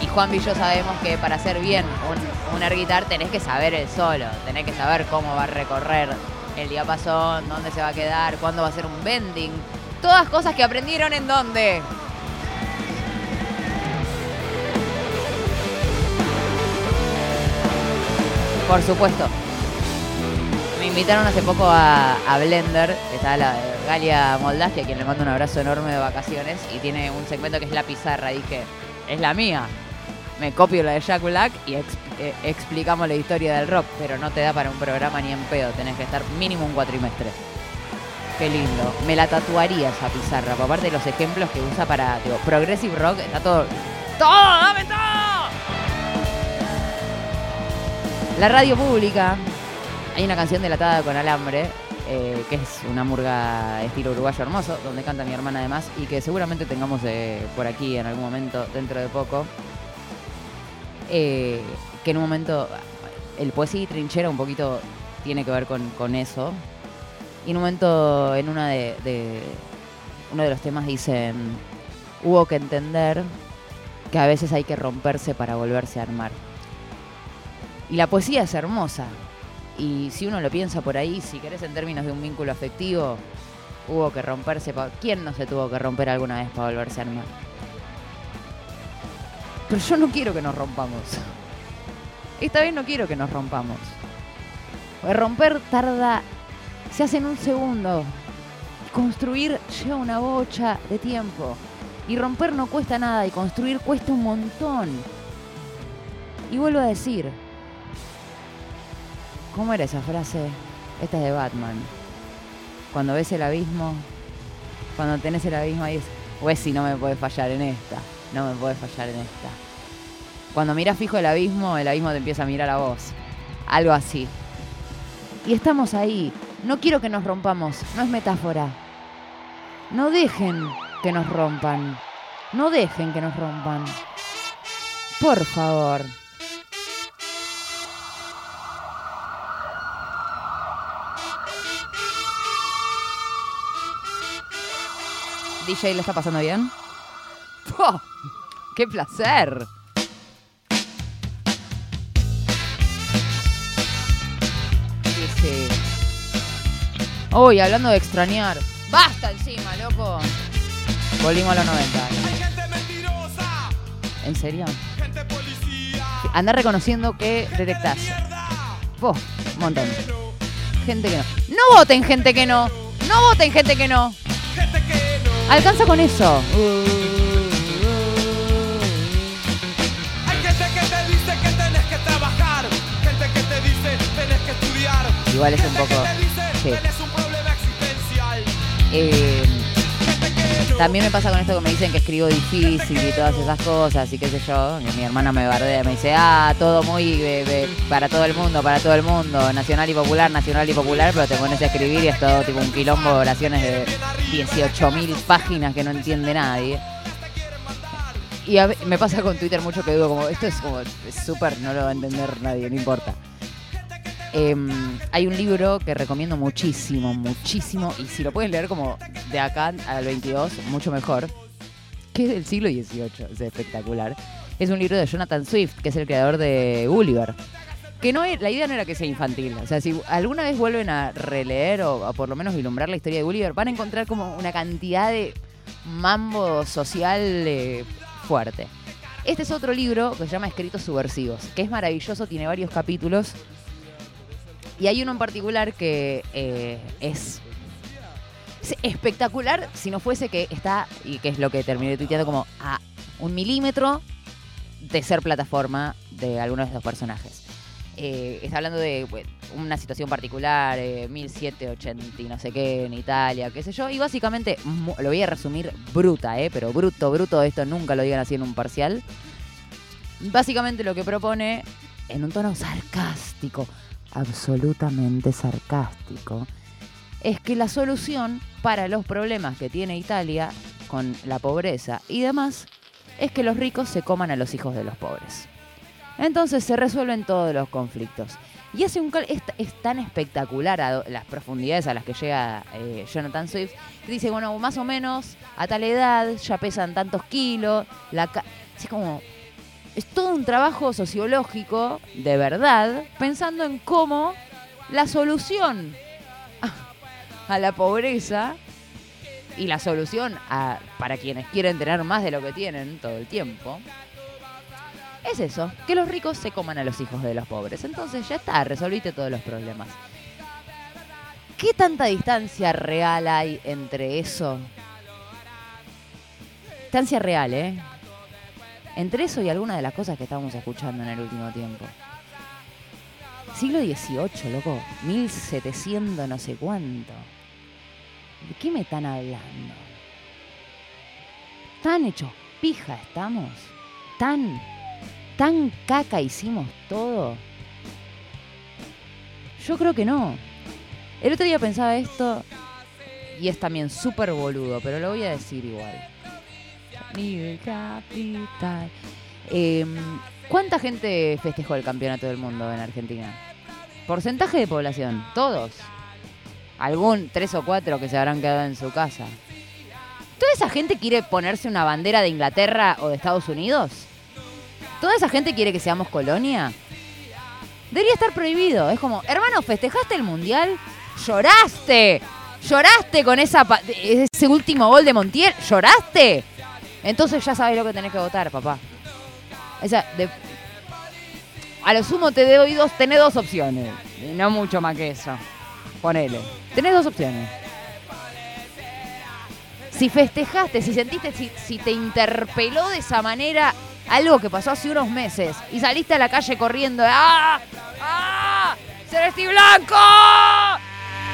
Speaker 1: Y Juan y yo sabemos que para hacer bien un, un air guitar tenés que saber el solo, tenés que saber cómo va a recorrer el diapasón, dónde se va a quedar, cuándo va a ser un bending. Todas cosas que aprendieron en dónde. Por supuesto. Me invitaron hace poco a, Blender, que está la Galia Moldavia, a quien le mando un abrazo enorme de vacaciones, y tiene un segmento que es la pizarra. Dije, es la mía. Me copio la de Jack Black y eh, explicamos la historia del rock, pero no te da para un programa ni en pedo, tenés que estar mínimo un cuatrimestre. Qué lindo. Me la tatuaría esa pizarra, aparte de los ejemplos que usa para digo, Progressive Rock, está todo. ¡Todo! ¡Dame todo! La radio pública. Hay una canción delatada con alambre, eh, que es una murga estilo uruguayo hermoso, donde canta mi hermana además, y que seguramente tengamos eh, por aquí en algún momento, dentro de poco. Eh, que en un momento, el poesía y trinchera un poquito tiene que ver con, con eso. Y en un momento, en una de, uno de los temas dicen, hubo que entender que a veces hay que romperse para volverse a armar. Y la poesía es hermosa. Y si uno lo piensa por ahí, si querés en términos de un vínculo afectivo, hubo que romperse. ¿Quién no se tuvo que romper alguna vez para volverse a armar? Pero yo no quiero que nos rompamos. Esta vez no quiero que nos rompamos. Porque romper tarda, se hace en un segundo. Construir lleva una bocha de tiempo. Y romper no cuesta nada y construir cuesta un montón. Y vuelvo a decir, ¿cómo era esa frase? Esta es de Batman. Cuando ves el abismo, cuando tenés el abismo ahí es, Wesley no me puede fallar en esta, no me puede fallar en esta. Cuando miras fijo el abismo, el abismo te empieza a mirar a vos. Algo así. Y estamos ahí. No quiero que nos rompamos, no es metáfora. No dejen que nos rompan. No dejen que nos rompan. Por favor. DJ, ¿le está pasando bien? ¡Oh! ¡Qué placer! Uy, hablando de extrañar. ¡Basta encima, loco! Volvimos a los 90.
Speaker 3: Hay gente mentirosa,
Speaker 1: ¿En serio? Andá reconociendo que detectás. Vos, un montón. Gente que no. ¡No voten, gente que no! ¡No voten, gente que no! Alcanza con eso.
Speaker 3: Hay gente que te dice que tenés que trabajar. Gente que te dice tenés que estudiar.
Speaker 1: Igual es un poco- sí. Eh, también me pasa con esto que me dicen que escribo difícil y todas esas cosas y qué sé yo. que mi hermana me bardea, me dice, ah, todo muy eh, eh, para todo el mundo, para todo el mundo, nacional y popular, nacional y popular, pero te pones a escribir y es todo tipo un quilombo de oraciones de 18.000 páginas que no entiende nadie. Y me pasa con Twitter mucho que digo como, esto es como, súper, no lo va a entender nadie, no importa. Em, hay un libro que recomiendo muchísimo, muchísimo, y si lo puedes leer como de acá al 22, mucho mejor, que es del siglo XVIII, es espectacular. Es un libro de Jonathan Swift, que es el creador de Gulliver. Que no es- la idea no era que sea infantil. O sea, si alguna vez vuelven a releer o, por lo menos vislumbrar la historia de Gulliver, van a encontrar como una cantidad de mambo social eh, fuerte. Este es otro libro que se llama Escritos Subversivos, que es maravilloso, tiene varios capítulos. Y hay uno en particular que eh, es, es espectacular si no fuese que está, y que es lo que terminé tuiteando, como a un milímetro de ser plataforma de algunos de estos personajes. Eh, está hablando de una situación particular, eh, 1780 y no sé qué en Italia, qué sé yo, y básicamente, lo voy a resumir bruta, eh, pero bruto, bruto, esto nunca lo digan así en un parcial. Básicamente lo que propone, en un tono sarcástico, absolutamente sarcástico, es que la solución para los problemas que tiene Italia con la pobreza y demás es que los ricos se coman a los hijos de los pobres. Entonces se resuelven todos los conflictos. Y hace un es, es tan espectacular a las profundidades a las que llega eh, Jonathan Swift, que dice, bueno, más o menos a tal edad ya pesan tantos kilos, la ca- es como es todo un trabajo sociológico de verdad, pensando en cómo la solución a, a la pobreza y la solución a, para quienes quieren tener más de lo que tienen todo el tiempo es eso, que los ricos se coman a los hijos de los pobres. Entonces ya está, resolviste todos los problemas. ¿Qué tanta distancia real hay entre eso? Distancia real, ¿eh? Entre eso y alguna de las cosas que estábamos escuchando en el último tiempo. Siglo XVIII, loco. 1700 no sé cuánto. ¿De qué me están hablando? ¿Tan hechos pija estamos? ¿Tan, tan caca hicimos todo? Yo creo que no. El otro día pensaba esto y es también súper boludo, pero lo voy a decir igual. Mi capital. Em, ¿Cuánta gente festejó el campeonato del mundo en Argentina? Porcentaje de población, todos. Algún tres o cuatro que se habrán quedado en su casa. ¿Toda esa gente quiere ponerse una bandera de Inglaterra o de Estados Unidos? ¿Toda esa gente quiere que seamos colonia? Debería estar prohibido. Es como, hermano, ¿festejaste el mundial? ¡Lloraste! ¿Lloraste con esa ese último gol de Montiel? ¿Lloraste? Entonces ya sabes lo que tenés que votar, papá. O sea, de- a lo sumo te doy dos, tenés dos opciones. No mucho más que eso. Ponele. Tenés dos opciones. Si festejaste, si sentiste, si, si te interpeló de esa manera algo que pasó hace unos meses y saliste a la calle corriendo, ¡ah! ¡ah! ¡Celesti Blanco!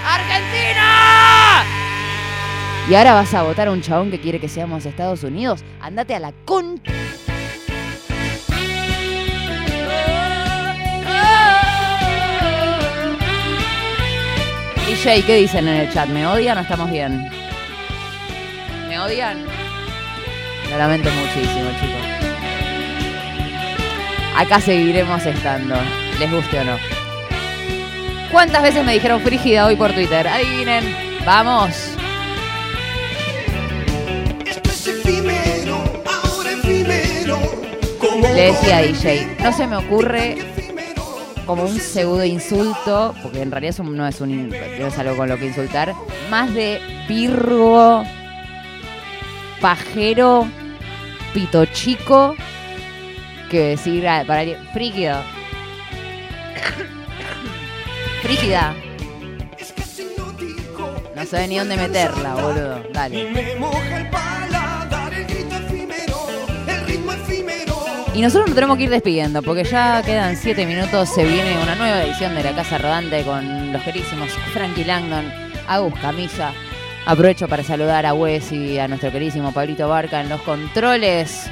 Speaker 1: ¡Argentina! Y ahora vas a votar a un chabón que quiere que seamos Estados Unidos. Andate a la con. DJ, ¿qué dicen en el chat? ¿Me odian o estamos bien? ¿Me odian? Lo lamento muchísimo, chicos. Acá seguiremos estando, les guste o no. ¿Cuántas veces me dijeron frígida hoy por Twitter? Adivinen, vamos. Le decía a DJ, no se me ocurre como un pseudo insulto, porque en realidad no es, un, no es algo con lo que insultar, más de virgo, pajero, pito chico, que decir para alguien, frígido. Frígida. No sé ni dónde meterla, boludo. Dale. Y nosotros nos tenemos que ir despidiendo, porque ya quedan siete minutos. Se viene una nueva edición de La Casa Rodante con los querísimos Frankie Langdon, Agus Camisa. Aprovecho para saludar a Wes y a nuestro querísimo Pablito Barca en los controles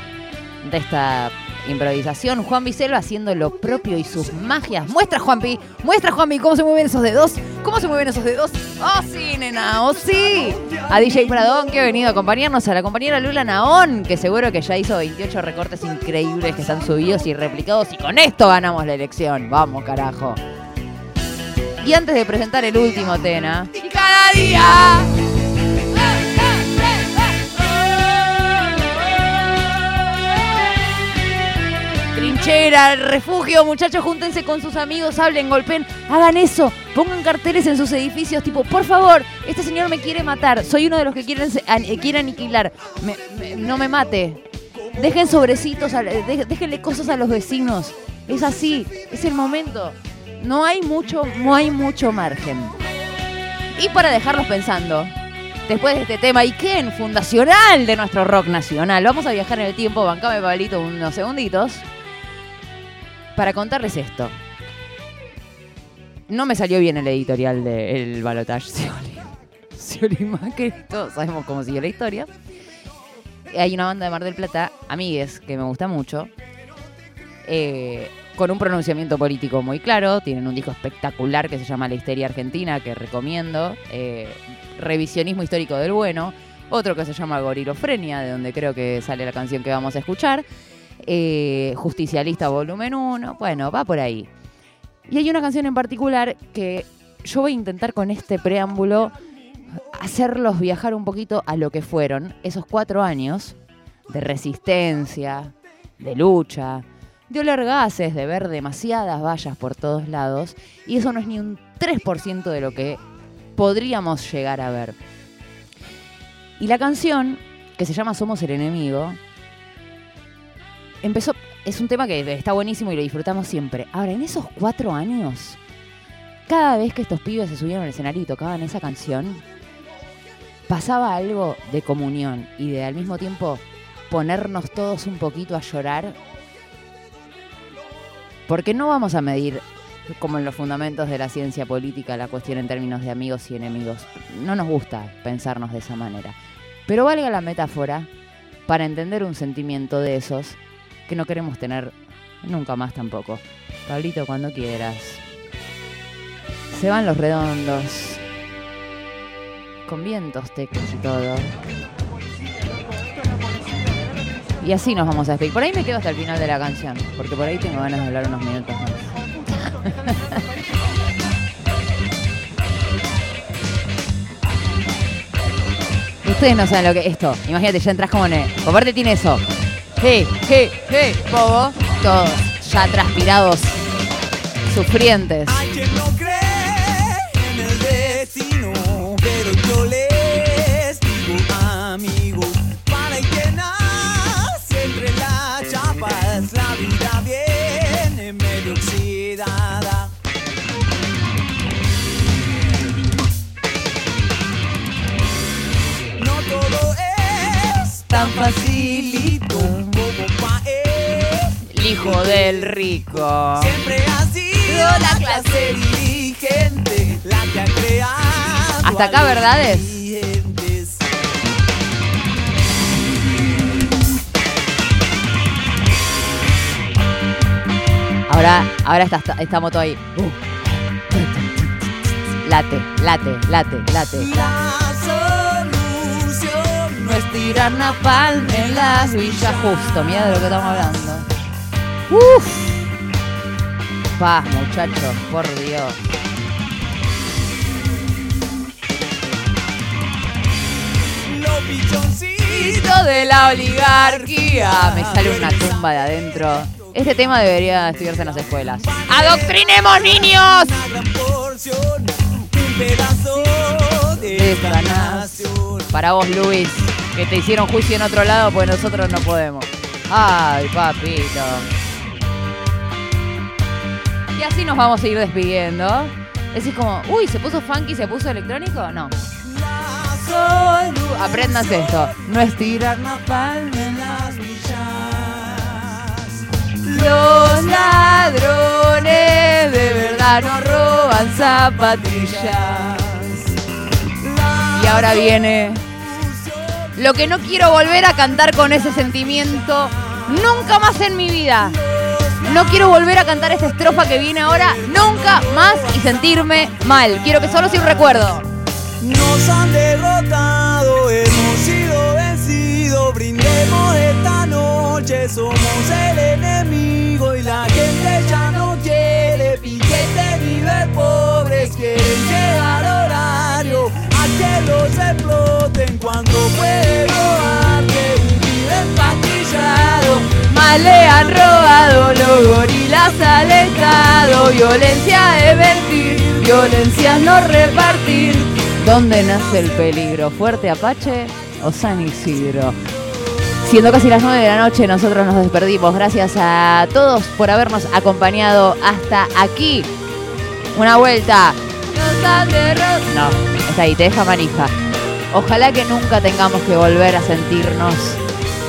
Speaker 1: de esta improvisación. Juan Biselva haciendo lo propio y sus magias. Muestra, Juanpi, muestra, Juanpi, cómo se mueven esos dedos. ¿Cómo se mueven esos dedos? ¡Oh, sí, nena! ¡Oh, sí! A DJ Pradón, que ha venido a acompañarnos, a la compañera Lula Naón, que seguro que ya hizo 28 recortes increíbles que están subidos y replicados. Y con esto ganamos la elección. Vamos, carajo. Y antes de presentar el último Tena. ¡Y cada día! Trinchera, refugio, muchachos, júntense con sus amigos, hablen, golpeen, hagan eso, pongan carteles en sus edificios, tipo, por favor, este señor me quiere matar, soy uno de los que quieren, eh, quiere aniquilar, Me- no me mate. Dejen sobrecitos, a- de- déjenle cosas a los vecinos. Es así, es el momento. No hay mucho, no hay mucho margen. Y para dejarlos pensando, después de este tema Iken, fundacional de nuestro rock nacional, vamos a viajar en el tiempo, bancame Pablito unos segunditos, para contarles esto. No me salió bien el editorial del balotage Scioli. Scioli Macri, todos sabemos cómo sigue la historia. Hay una banda de Mar del Plata, Amigues, que me gusta mucho, eh, con un pronunciamiento político muy claro. Tienen un disco espectacular que se llama La Histeria Argentina, que recomiendo. eh, revisionismo histórico del bueno. Otro que se llama Gorilofrenia, de donde creo que sale la canción que vamos a escuchar. Eh, Justicialista Volumen 1. Bueno, va por ahí. Y hay una canción en particular que yo voy a intentar con este preámbulo hacerlos viajar un poquito a lo que fueron esos cuatro años de resistencia, de lucha, de oler gases, de ver demasiadas vallas por todos lados. Y eso no es ni un 3% de lo que podríamos llegar a ver. Y la canción, que se llama Somos el enemigo, empezó, es un tema que está buenísimo y lo disfrutamos siempre. Ahora, en esos cuatro años, cada vez que estos pibes se subieron al escenario y tocaban esa canción, pasaba algo de comunión y de al mismo tiempo ponernos todos un poquito a llorar. Porque no vamos a medir, como en los fundamentos de la ciencia política, la cuestión en términos de amigos y enemigos. No nos gusta pensarnos de esa manera. Pero valga la metáfora para entender un sentimiento de esos que no queremos tener nunca más tampoco. Pablito, cuando quieras. Se van los redondos. Con vientos tecos y todo. Y así nos vamos a despedir. Por ahí me quedo hasta el final de la canción, porque por ahí tengo ganas de hablar unos minutos más. Ustedes no saben lo que es esto. Imagínate, ya entras como en. Aparte tiene eso. Hey, hey, hey, bobo. Todos ya transpirados, sufrientes.
Speaker 3: Hay quien no cree en el destino, pero yo les digo amigos, para el que nace entre las chapas, la vida viene medio oxidada. No todo es tan
Speaker 1: El hijo del rico.
Speaker 3: Siempre ha sido la clase dirigente la que ha creado.
Speaker 1: Hasta acá, ¿verdades? Ahora, ahora está, está- esta moto ahí. Uh. Late, late, late, late.
Speaker 3: La solución
Speaker 1: No es tirar napalm en las villas justo. Mira de lo que estamos hablando. Uf. Paz, muchachos, por Dios.
Speaker 3: los pichoncitos
Speaker 1: de la oligarquía. Me sale una tumba de adentro. Este tema debería estudiarse en las escuelas. ¡Adoctrinemos niños!
Speaker 3: un pedazo de esta
Speaker 1: nación. Para vos, Luis, que te hicieron juicio en otro lado, pues nosotros no podemos. Ay, papito. Y así nos vamos a ir despidiendo. Decís como, uy, ¿se puso funky, se puso electrónico? No.
Speaker 3: La
Speaker 1: Aprendas esto. No es tirar
Speaker 3: napalm en las villas.
Speaker 1: Los ladrones de verdad no roban zapatillas. Y ahora viene lo que no quiero volver a cantar con ese sentimiento nunca más en mi vida. No quiero volver a cantar esta estrofa que viene ahora nunca más y sentirme mal. Quiero que solo sea un recuerdo.
Speaker 3: Nos han derrotado, hemos sido vencidos. Brindemos esta noche, somos el enemigo y la gente ya no quiere piquete ni ver pobres. Quieren llegar a horario a que los exploten cuando pueden robarte un
Speaker 1: Más le han robado, los gorilas alejado. Violencia de mentir, violencia no repartir. ¿Dónde nace el peligro? ¿Fuerte Apache o San Isidro? Siendo casi las 9 de la noche, nosotros nos despedimos. Gracias a todos por habernos acompañado hasta aquí. Una vuelta. No, está ahí, te deja manija. Ojalá que nunca tengamos que volver a sentirnos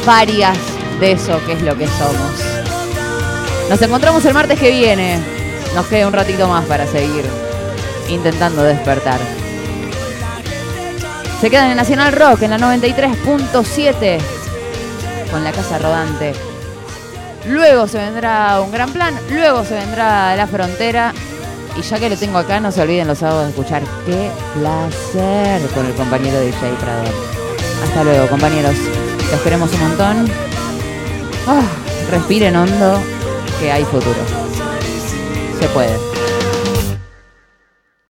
Speaker 1: varias de eso que es lo que somos. Nos encontramos el martes que viene. Nos queda un ratito más para seguir intentando despertar. Se quedan en Nacional Rock en la 93.7 con la casa rodante. Luego se vendrá un gran plan, luego se vendrá la frontera. Y ya que lo tengo acá, no se olviden los sábados de escuchar Qué placer con el compañero DJ Prado. Hasta luego, compañeros. Los queremos un montón. Ah, respiren hondo, que hay futuro. Se puede.